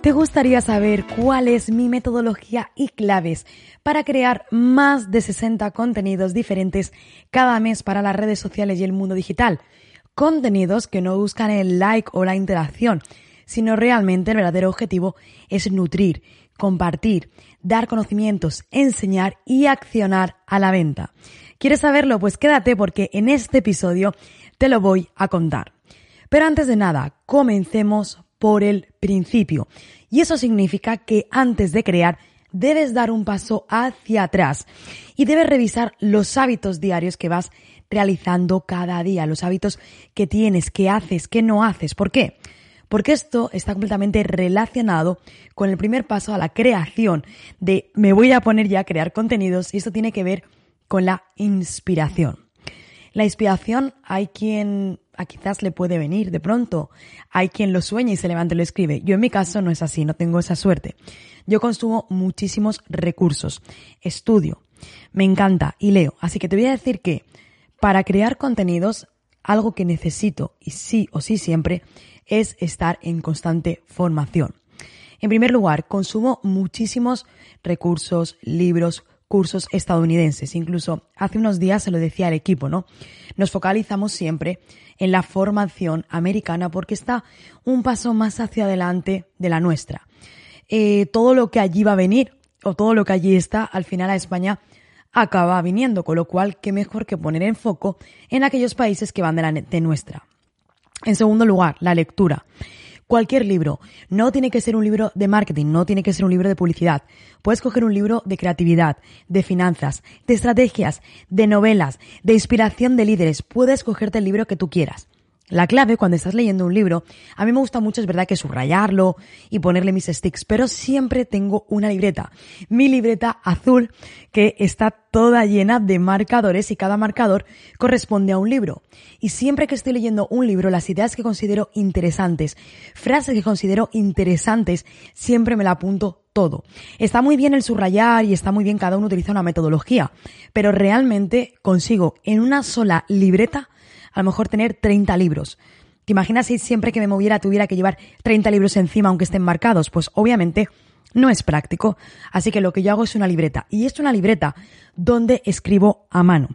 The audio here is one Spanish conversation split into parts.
¿Te gustaría saber cuál es mi metodología y claves para crear más de 60 contenidos diferentes cada mes para las redes sociales y el mundo digital? Contenidos que no buscan el like o la interacción, sino realmente el verdadero objetivo es nutrir, compartir, dar conocimientos, enseñar y accionar a la venta. ¿Quieres saberlo? Pues quédate porque en este episodio te lo voy a contar. Pero antes de nada, comencemos por el principio. Y eso significa que antes de crear debes dar un paso hacia atrás y debes revisar los hábitos diarios que vas realizando cada día, los hábitos que tienes, que haces, que no haces. ¿Por qué? Porque esto está completamente relacionado con el primer paso a la creación de me voy a poner ya a crear contenidos y esto tiene que ver con la inspiración. La inspiración hay quien a quizás le puede venir de pronto. Hay quien lo sueña y se levanta y lo escribe. Yo en mi caso no es así, no tengo esa suerte. Yo consumo muchísimos recursos, estudio, me encanta y leo. Así que te voy a decir que para crear contenidos, algo que necesito y sí o sí siempre es estar en constante formación. En primer lugar, consumo muchísimos recursos, libros, cursos estadounidenses. Incluso hace unos días se lo decía al equipo, ¿no? Nos focalizamos siempre en la formación americana porque está un paso más hacia adelante de la nuestra. Eh, todo lo que allí va a venir o todo lo que allí está, al final a España acaba viniendo, con lo cual qué mejor que poner en foco en aquellos países que van de, la, de nuestra. En segundo lugar, la lectura cualquier libro. No tiene que ser un libro de marketing, no tiene que ser un libro de publicidad. Puedes coger un libro de creatividad, de finanzas, de estrategias, de novelas, de inspiración de líderes. Puedes cogerte el libro que tú quieras. La clave cuando estás leyendo un libro, a mí me gusta mucho, es verdad que subrayarlo y ponerle mis sticks, pero siempre tengo una libreta. Mi libreta azul que está toda llena de marcadores y cada marcador corresponde a un libro. Y siempre que estoy leyendo un libro, las ideas que considero interesantes, frases que considero interesantes, siempre me la apunto todo. Está muy bien el subrayar y está muy bien cada uno utiliza una metodología, pero realmente consigo en una sola libreta a lo mejor tener 30 libros. ¿Te imaginas si siempre que me moviera tuviera que llevar 30 libros encima aunque estén marcados? Pues obviamente no es práctico. Así que lo que yo hago es una libreta. Y es una libreta donde escribo a mano.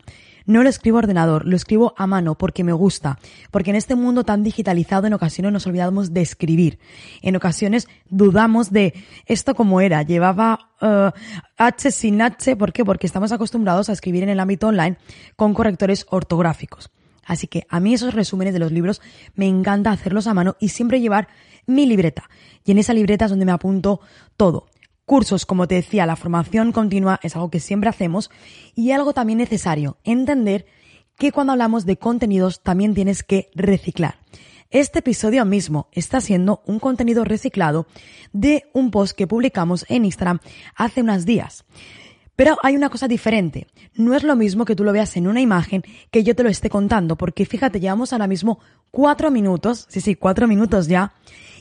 No lo escribo a ordenador, lo escribo a mano porque me gusta, porque en este mundo tan digitalizado en ocasiones nos olvidamos de escribir. En ocasiones dudamos de esto como era, llevaba uh, H sin H, ¿por qué? Porque estamos acostumbrados a escribir en el ámbito online con correctores ortográficos. Así que a mí esos resúmenes de los libros me encanta hacerlos a mano y siempre llevar mi libreta. Y en esa libreta es donde me apunto todo. Cursos, como te decía, la formación continua es algo que siempre hacemos y algo también necesario, entender que cuando hablamos de contenidos también tienes que reciclar. Este episodio mismo está siendo un contenido reciclado de un post que publicamos en Instagram hace unos días. Pero hay una cosa diferente. No es lo mismo que tú lo veas en una imagen que yo te lo esté contando, porque fíjate, llevamos ahora mismo cuatro minutos, sí, sí, cuatro minutos ya,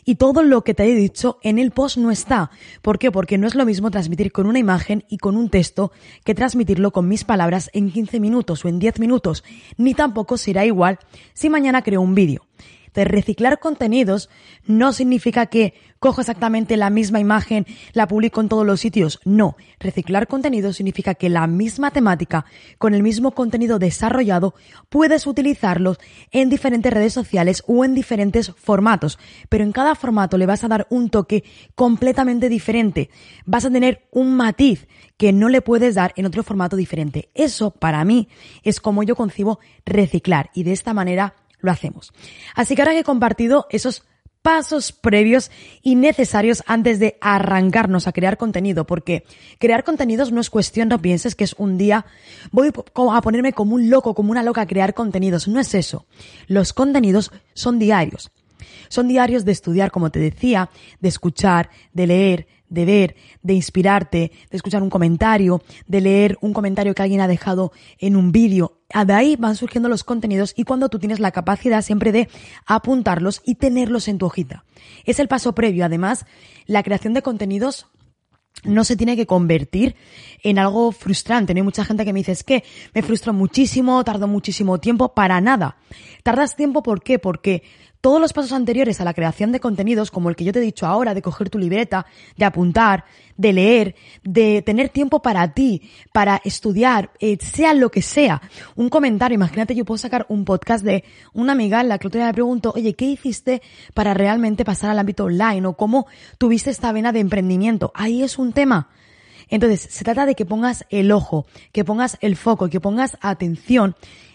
y todo lo que te he dicho en el post no está. ¿Por qué? Porque no es lo mismo transmitir con una imagen y con un texto que transmitirlo con mis palabras en 15 minutos o en 10 minutos, ni tampoco será igual si mañana creo un vídeo. De reciclar contenidos no significa que cojo exactamente la misma imagen, la publico en todos los sitios. No, reciclar contenidos significa que la misma temática, con el mismo contenido desarrollado, puedes utilizarlos en diferentes redes sociales o en diferentes formatos. Pero en cada formato le vas a dar un toque completamente diferente. Vas a tener un matiz que no le puedes dar en otro formato diferente. Eso, para mí, es como yo concibo reciclar y de esta manera lo hacemos. Así que ahora que he compartido esos pasos previos y necesarios antes de arrancarnos a crear contenido, porque crear contenidos no es cuestión, no pienses que es un día, voy a ponerme como un loco, como una loca a crear contenidos, no es eso. Los contenidos son diarios. Son diarios de estudiar, como te decía, de escuchar, de leer, de ver, de inspirarte, de escuchar un comentario, de leer un comentario que alguien ha dejado en un vídeo. De ahí van surgiendo los contenidos y cuando tú tienes la capacidad siempre de apuntarlos y tenerlos en tu hojita. Es el paso previo. Además, la creación de contenidos no se tiene que convertir en algo frustrante. No hay mucha gente que me dice, es que me frustro muchísimo, tardo muchísimo tiempo, para nada. Tardas tiempo, ¿por qué? Porque todos los pasos anteriores a la creación de contenidos, como el que yo te he dicho ahora, de coger tu libreta, de apuntar, de leer, de tener tiempo para ti, para estudiar, eh, sea lo que sea, un comentario, imagínate, yo puedo sacar un podcast de una amiga en la que me pregunto, oye, ¿qué hiciste para realmente pasar al ámbito online? O cómo tuviste esta vena de emprendimiento. Ahí es un tema. Entonces, se trata de que pongas el ojo, que pongas el foco, que pongas atención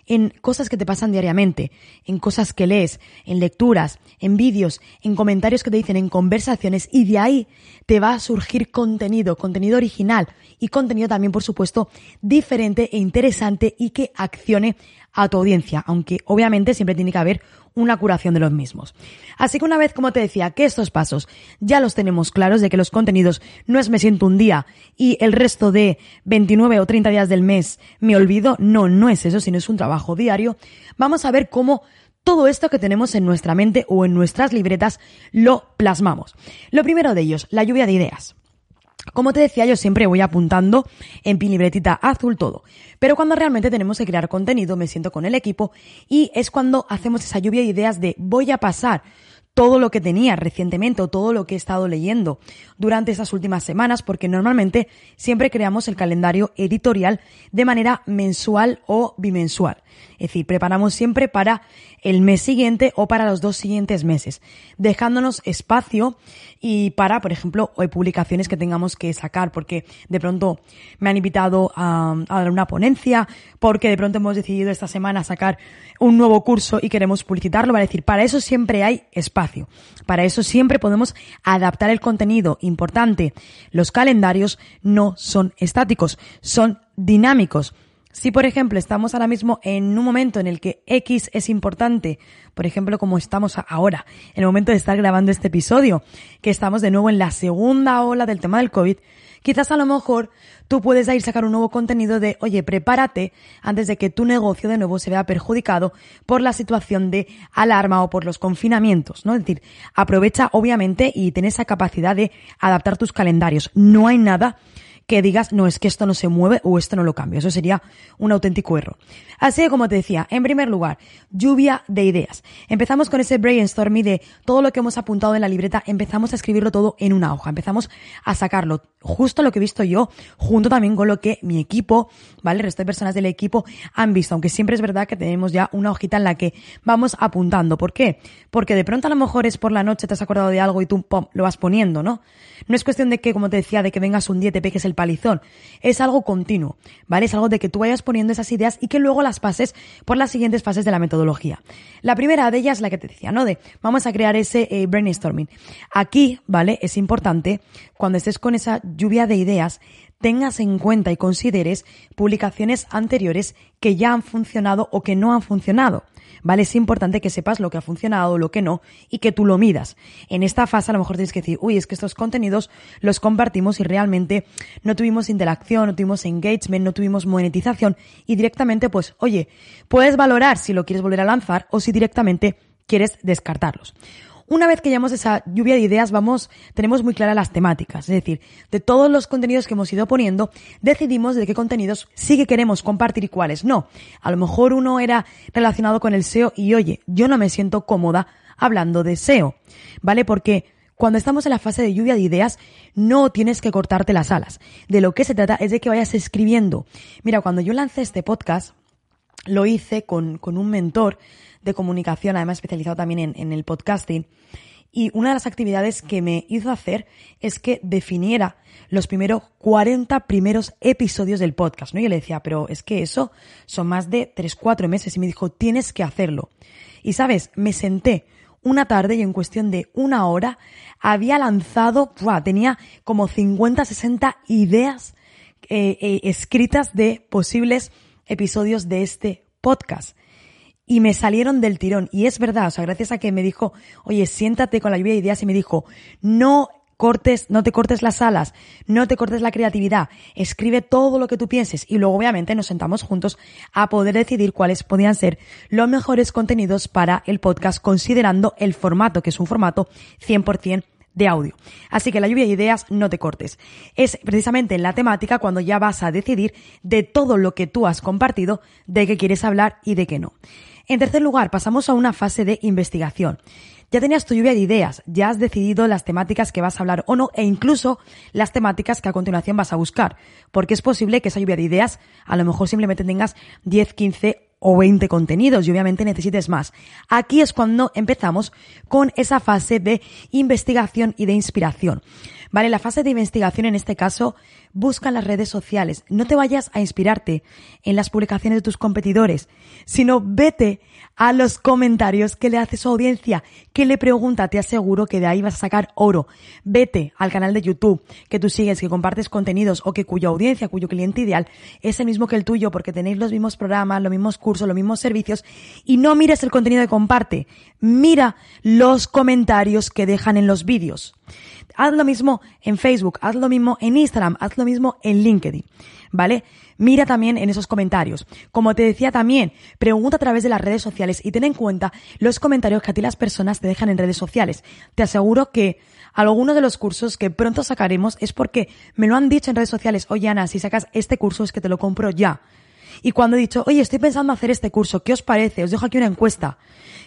en cosas que te pasan diariamente, en cosas que lees, en lecturas, en vídeos, en comentarios que te dicen, en conversaciones, y de ahí te va a surgir contenido, contenido original y contenido también, por supuesto, diferente e interesante y que accione a tu audiencia, aunque obviamente siempre tiene que haber una curación de los mismos. Así que una vez, como te decía, que estos pasos ya los tenemos claros de que los contenidos no es me siento un día y el resto de 29 o 30 días del mes me olvido, no, no es eso, sino es un trabajo diario, vamos a ver cómo todo esto que tenemos en nuestra mente o en nuestras libretas lo plasmamos. Lo primero de ellos, la lluvia de ideas. Como te decía, yo siempre voy apuntando en pin libretita azul todo. Pero cuando realmente tenemos que crear contenido, me siento con el equipo y es cuando hacemos esa lluvia de ideas de voy a pasar todo lo que tenía recientemente o todo lo que he estado leyendo durante esas últimas semanas, porque normalmente siempre creamos el calendario editorial de manera mensual o bimensual. Es decir, preparamos siempre para el mes siguiente o para los dos siguientes meses, dejándonos espacio y para, por ejemplo, hay publicaciones que tengamos que sacar, porque de pronto me han invitado a, dar una ponencia, porque de pronto hemos decidido esta semana sacar un nuevo curso y queremos publicitarlo, decir, para eso siempre hay espacio, para eso siempre podemos adaptar el contenido. Importante, los calendarios no son estáticos, son dinámicos. Si, por ejemplo, estamos ahora mismo en un momento en el que X es importante, por ejemplo, como estamos ahora, en el momento de estar grabando este episodio, que estamos de nuevo en la segunda ola del tema del COVID, quizás a lo mejor tú puedes ir sacar un nuevo contenido de, oye, prepárate antes de que tu negocio de nuevo se vea perjudicado por la situación de alarma o por los confinamientos, ¿no? Es decir, aprovecha obviamente y ten esa capacidad de adaptar tus calendarios. No hay nada que digas, no, es que esto no se mueve o esto no lo cambio. Eso sería un auténtico error. Así que, como te decía, en primer lugar, lluvia de ideas. Empezamos con ese brainstorming de todo lo que hemos apuntado en la libreta, empezamos a escribirlo todo en una hoja, empezamos a sacarlo justo lo que he visto yo, junto también con lo que mi equipo, ¿vale? El resto de personas del equipo han visto, aunque siempre es verdad que tenemos ya una hojita en la que vamos apuntando. ¿Por qué? Porque de pronto a lo mejor es por la noche, te has acordado de algo y tú pum, lo vas poniendo, ¿no? No es cuestión de que, como te decía, de que vengas un día y te peques el palizón. Es algo continuo, ¿vale? Es algo de que tú vayas poniendo esas ideas y que luego las pases por las siguientes fases de la metodología. La primera de ellas es la que te decía, ¿no? De vamos a crear ese eh, brainstorming. Aquí, ¿vale? Es importante cuando estés con esa lluvia de ideas, tengas en cuenta y consideres publicaciones anteriores que ya han funcionado o que no han funcionado. ¿Vale? Es importante que sepas lo que ha funcionado, lo que no, y que tú lo midas. En esta fase a lo mejor tienes que decir, uy, es que estos contenidos los compartimos y realmente no tuvimos interacción, no tuvimos engagement, no tuvimos monetización, y directamente, pues, oye, puedes valorar si lo quieres volver a lanzar o si directamente quieres descartarlos. Una vez que llevamos esa lluvia de ideas, vamos, tenemos muy claras las temáticas. Es decir, de todos los contenidos que hemos ido poniendo, decidimos de qué contenidos sí que queremos compartir y cuáles no. A lo mejor uno era relacionado con el SEO y oye, yo no me siento cómoda hablando de SEO, ¿vale? Porque cuando estamos en la fase de lluvia de ideas, no tienes que cortarte las alas. De lo que se trata es de que vayas escribiendo. Mira, cuando yo lancé este podcast, lo hice con, con un mentor de comunicación, además especializado también en, el podcasting. Y una de las actividades que me hizo hacer es que definiera los primeros 40 primeros episodios del podcast, ¿no? Yo le decía, pero es que eso son más de 3, 4 meses. Y me dijo, tienes que hacerlo. Y sabes, me senté una tarde y en cuestión de una hora había lanzado, tenía como 50, 60 ideas eh, eh, escritas de posibles episodios de este podcast y me salieron del tirón. Y es verdad, o sea, gracias a que me dijo, oye, siéntate con la lluvia de ideas y me dijo, no cortes, no te cortes las alas, no te cortes la creatividad, escribe todo lo que tú pienses y luego obviamente nos sentamos juntos a poder decidir cuáles podían ser los mejores contenidos para el podcast considerando el formato, que es un formato 100% de audio. Así que la lluvia de ideas no te cortes. Es precisamente en la temática cuando ya vas a decidir de todo lo que tú has compartido, de qué quieres hablar y de qué no. En tercer lugar, pasamos a una fase de investigación. Ya tenías tu lluvia de ideas, ya has decidido las temáticas que vas a hablar o no, e incluso las temáticas que a continuación vas a buscar, porque es posible que esa lluvia de ideas a lo mejor simplemente tengas 10, 15 o 20 contenidos y obviamente necesites más. Aquí es cuando empezamos con esa fase de investigación y de inspiración. Vale, la fase de investigación en este caso busca en las redes sociales. No te vayas a inspirarte en las publicaciones de tus competidores, sino vete a los comentarios que le hace su audiencia, que le pregunta, te aseguro que de ahí vas a sacar oro. Vete al canal de YouTube que tú sigues, que compartes contenidos o que cuya audiencia, cuyo cliente ideal es el mismo que el tuyo porque tenéis los mismos programas, los mismos cursos, los mismos servicios y no mires el contenido que comparte, mira los comentarios que dejan en los vídeos. Haz lo mismo en Facebook, haz lo mismo en Instagram, haz lo mismo en LinkedIn, ¿vale? Mira también en esos comentarios. Como te decía también, pregunta a través de las redes sociales y ten en cuenta los comentarios que a ti las personas te dejan en redes sociales. Te aseguro que algunos de los cursos que pronto sacaremos es porque me lo han dicho en redes sociales, oye Ana, si sacas este curso es que te lo compro ya. Y cuando he dicho, oye, estoy pensando hacer este curso, ¿qué os parece? Os dejo aquí una encuesta.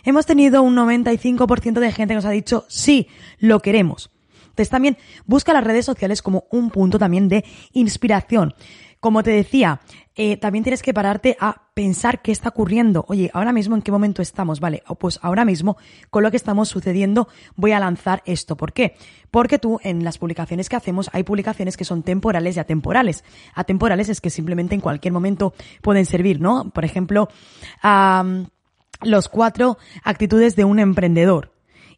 Hemos tenido un 95% de gente que nos ha dicho, sí, lo queremos. Entonces también busca las redes sociales como un punto también de inspiración. Como te decía, eh, también tienes que pararte a pensar qué está ocurriendo. Oye, ahora mismo en qué momento estamos, ¿vale? Pues ahora mismo, con lo que estamos sucediendo, voy a lanzar esto. ¿Por qué? Porque tú, en las publicaciones que hacemos, hay publicaciones que son temporales y atemporales. Atemporales es que simplemente en cualquier momento pueden servir, ¿no? Por ejemplo, los cuatro actitudes de un emprendedor.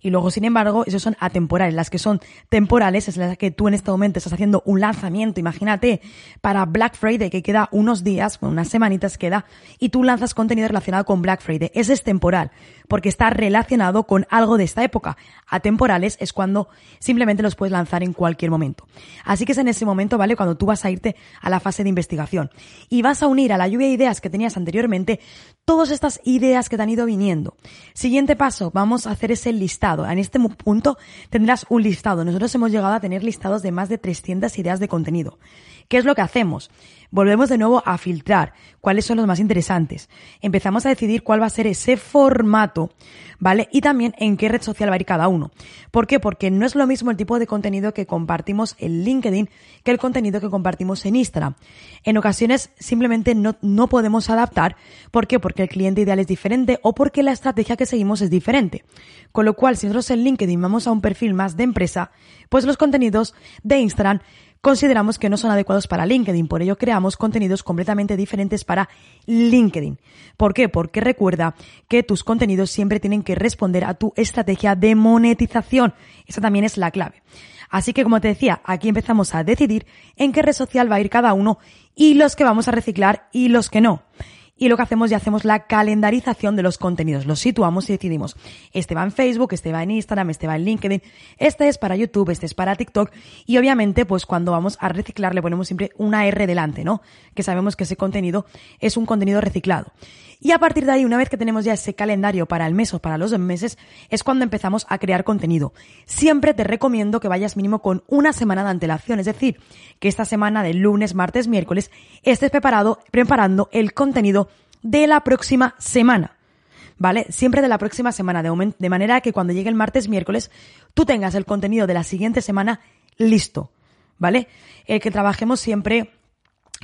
Y luego, sin embargo, esos son atemporales. Las que son temporales es las que tú en este momento estás haciendo un lanzamiento, imagínate, para Black Friday, que queda unos días, unas semanitas queda, y tú lanzas contenido relacionado con Black Friday. Ese es temporal, porque está relacionado con algo de esta época. Atemporales es cuando simplemente los puedes lanzar en cualquier momento. Así que es en ese momento, ¿vale? Cuando tú vas a irte a la fase de investigación. Y vas a unir a la lluvia de ideas que tenías anteriormente todas estas ideas que te han ido viniendo. Siguiente paso, vamos a hacer ese listado. En este punto tendrás un listado. Nosotros hemos llegado a tener listados de más de 300 ideas de contenido. ¿Qué es lo que hacemos? Volvemos de nuevo a filtrar cuáles son los más interesantes. Empezamos a decidir cuál va a ser ese formato, ¿vale? Y también en qué red social va a ir cada uno. ¿Por qué? Porque no es lo mismo el tipo de contenido que compartimos en LinkedIn que el contenido que compartimos en Instagram. En ocasiones simplemente no, no podemos adaptar. ¿Por qué? Porque el cliente ideal es diferente o porque la estrategia que seguimos es diferente. Con lo cual, si nosotros en LinkedIn vamos a un perfil más de empresa, pues los contenidos de Instagram consideramos que no son adecuados para LinkedIn. Por ello creamos contenidos completamente diferentes para LinkedIn. ¿Por qué? Porque recuerda que tus contenidos siempre tienen que responder a tu estrategia de monetización. Esa también es la clave. Así que como te decía, aquí empezamos a decidir en qué red social va a ir cada uno y los que vamos a reciclar y los que no y lo que hacemos ya hacemos la calendarización de los contenidos. Los situamos y decidimos, este va en Facebook, este va en Instagram, este va en LinkedIn, este es para YouTube, este es para TikTok y obviamente pues cuando vamos a reciclar le ponemos siempre una R delante, ¿no? Que sabemos que ese contenido es un contenido reciclado. Y a partir de ahí, una vez que tenemos ya ese calendario para el mes o para los dos meses, es cuando empezamos a crear contenido. Siempre te recomiendo que vayas mínimo con una semana de antelación, es decir, que esta semana de lunes, martes, miércoles estés preparado, preparando el contenido de la próxima semana. ¿vale? Siempre de la próxima semana, de, de manera que cuando llegue el martes, miércoles, tú tengas el contenido de la siguiente semana listo, ¿vale? El que trabajemos siempre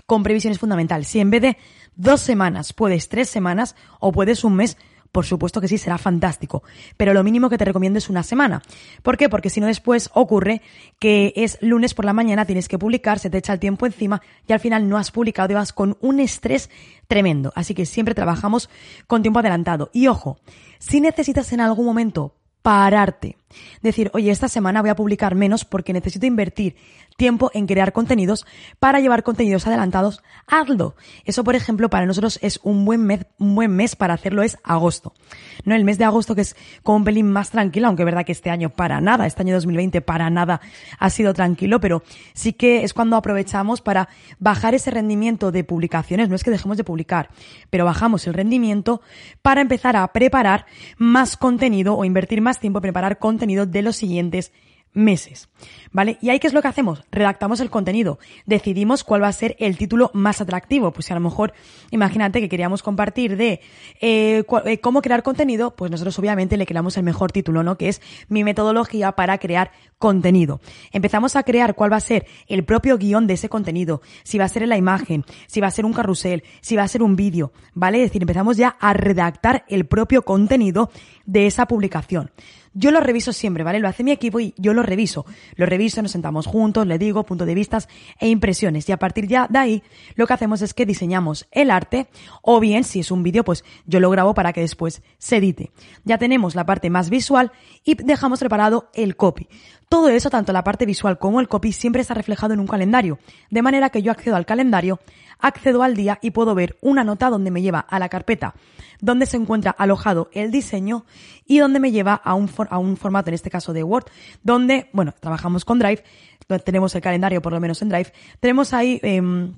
con previsiones fundamentales. Si en vez de dos semanas puedes tres semanas o puedes un mes, por supuesto que sí, será fantástico. Pero lo mínimo que te recomiendo es una semana. ¿Por qué? Porque si no después ocurre que es lunes por la mañana, tienes que publicar, se te echa el tiempo encima y al final no has publicado y vas con un estrés tremendo. Así que siempre trabajamos con tiempo adelantado. Y ojo, si necesitas en algún momento pararte. Decir, oye, esta semana voy a publicar menos porque necesito invertir tiempo en crear contenidos para llevar contenidos adelantados, hazlo. Eso, por ejemplo, para nosotros es un buen mes, un buen mes para hacerlo es agosto. No, el mes de agosto que es como un pelín más tranquilo, aunque es verdad que este año para nada, este año 2020 para nada ha sido tranquilo, pero sí que es cuando aprovechamos para bajar ese rendimiento de publicaciones. No es que dejemos de publicar, pero bajamos el rendimiento para empezar a preparar más contenido o invertir más tiempo en preparar contenido de los siguientes meses. ¿Vale? ¿Y ahí qué es lo que hacemos? Redactamos el contenido. Decidimos cuál va a ser el título más atractivo. Pues si a lo mejor, imagínate que queríamos compartir de eh, eh, cómo crear contenido, pues nosotros obviamente le creamos el mejor título, ¿no? Que es mi metodología para crear contenido. Empezamos a crear cuál va a ser el propio guion de ese contenido. Si va a ser la imagen, si va a ser un carrusel, si va a ser un vídeo, ¿vale? Es decir, empezamos ya a redactar el propio contenido de esa publicación. Yo lo reviso siempre, ¿vale? Lo hace mi equipo y yo lo reviso. Lo reviso, nos sentamos juntos, le digo punto de vistas e impresiones. Y a partir ya de ahí, lo que hacemos es que diseñamos el arte, o bien, si es un vídeo, pues yo lo grabo para que después se edite. Ya tenemos la parte más visual y dejamos preparado el copy. Todo eso, tanto la parte visual como el copy, siempre está reflejado en un calendario. De manera que yo accedo al calendario, accedo al día y puedo ver una nota donde me lleva a la carpeta donde se encuentra alojado el diseño y donde me lleva a un, a un formato, en este caso de Word, donde, bueno, trabajamos con Drive, tenemos el calendario por lo menos en Drive, tenemos ahí... Em,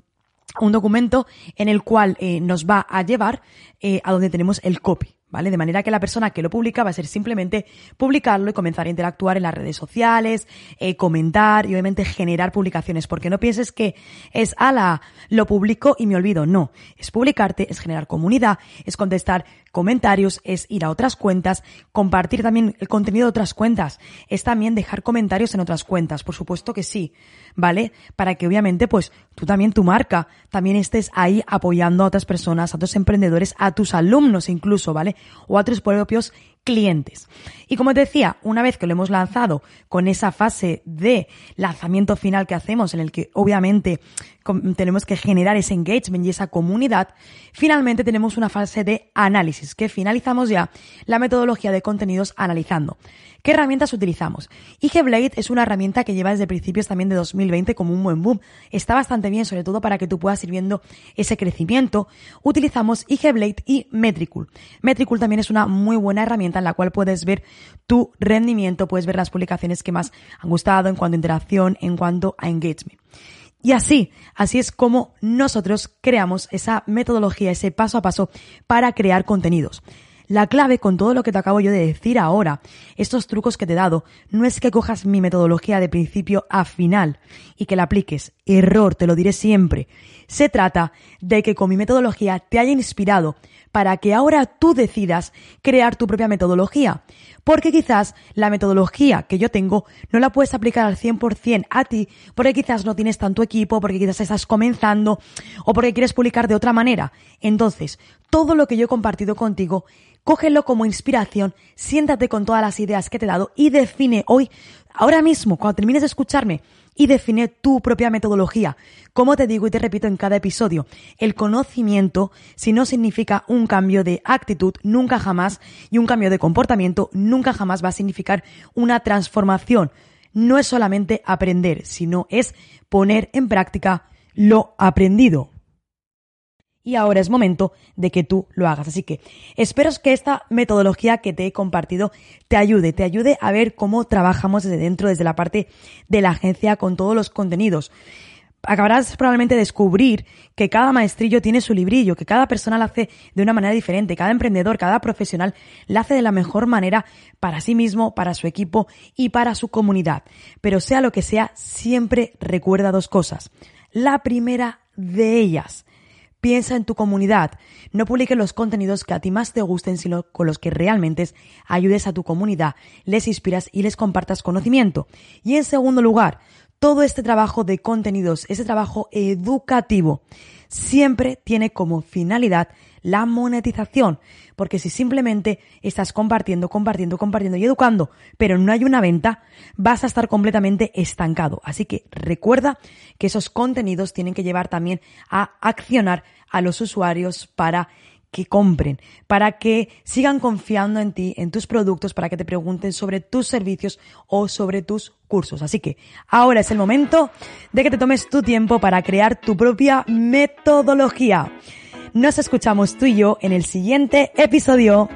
un documento en el cual eh, nos va a llevar eh, a donde tenemos el copy. ¿Vale? De manera que la persona que lo publica va a ser simplemente publicarlo y comenzar a interactuar en las redes sociales, eh, comentar y obviamente generar publicaciones, porque no pienses que es, ala, lo publico y me olvido. No, es publicarte, es generar comunidad, es contestar comentarios, es ir a otras cuentas, compartir también el contenido de otras cuentas, es también dejar comentarios en otras cuentas, por supuesto que sí, ¿vale? Para que obviamente pues tú también tu marca también estés ahí apoyando a otras personas, a otros emprendedores, a tus alumnos incluso, ¿vale? O a tus propios clientes. Y como te decía, una vez que lo hemos lanzado con esa fase de lanzamiento final que hacemos, en el que obviamente tenemos que generar ese engagement y esa comunidad, finalmente tenemos una fase de análisis, que finalizamos ya la metodología de contenidos analizando. ¿Qué herramientas utilizamos? IG Blade es una herramienta que lleva desde principios también de 2020 como un buen boom. Está bastante bien, sobre todo para que tú puedas ir viendo ese crecimiento. Utilizamos IG Blade y Metricool. Metricool también es una muy buena herramienta en la cual puedes ver tu rendimiento, puedes ver las publicaciones que más han gustado en cuanto a interacción, en cuanto a engagement. Y así, así es como nosotros creamos esa metodología, ese paso a paso para crear contenidos. La clave con todo lo que te acabo yo de decir ahora, estos trucos que te he dado, no es que cojas mi metodología de principio a final y que la apliques. Error, te lo diré siempre. Se trata de que con mi metodología te haya inspirado para que ahora tú decidas crear tu propia metodología. Porque quizás la metodología que yo tengo no la puedes aplicar al 100% a ti, porque quizás no tienes tanto equipo, porque quizás estás comenzando o porque quieres publicar de otra manera. Entonces, todo lo que yo he compartido contigo cógelo como inspiración, siéntate con todas las ideas que te he dado y define hoy, ahora mismo, cuando termines de escucharme, y define tu propia metodología. Como te digo y te repito en cada episodio, el conocimiento, si no significa un cambio de actitud, nunca jamás, y un cambio de comportamiento, nunca jamás va a significar una transformación. No es solamente aprender, sino es poner en práctica lo aprendido y ahora es momento de que tú lo hagas. Así que espero que esta metodología que te he compartido te ayude, te ayude a ver cómo trabajamos desde dentro, desde la parte de la agencia con todos los contenidos. Acabarás probablemente descubrir que cada maestrillo tiene su librillo, que cada persona lo hace de una manera diferente, cada emprendedor, cada profesional lo hace de la mejor manera para sí mismo, para su equipo y para su comunidad. Pero sea lo que sea, siempre recuerda dos cosas. La primera de ellas, Piensa en tu comunidad. No publiques los contenidos que a ti más te gusten, sino con los que realmente ayudes a tu comunidad, les inspiras y les compartas conocimiento. Y en segundo lugar, todo este trabajo de contenidos, ese trabajo educativo, siempre tiene como finalidad la monetización. Porque si simplemente estás compartiendo, compartiendo, compartiendo y educando, pero no hay una venta, vas a estar completamente estancado. Así que recuerda que esos contenidos tienen que llevar también a accionar a los usuarios para que compren, para que sigan confiando en ti, en tus productos, para que te pregunten sobre tus servicios o sobre tus cursos. Así que ahora es el momento de que te tomes tu tiempo para crear tu propia metodología. Nos escuchamos tú y yo en el siguiente episodio.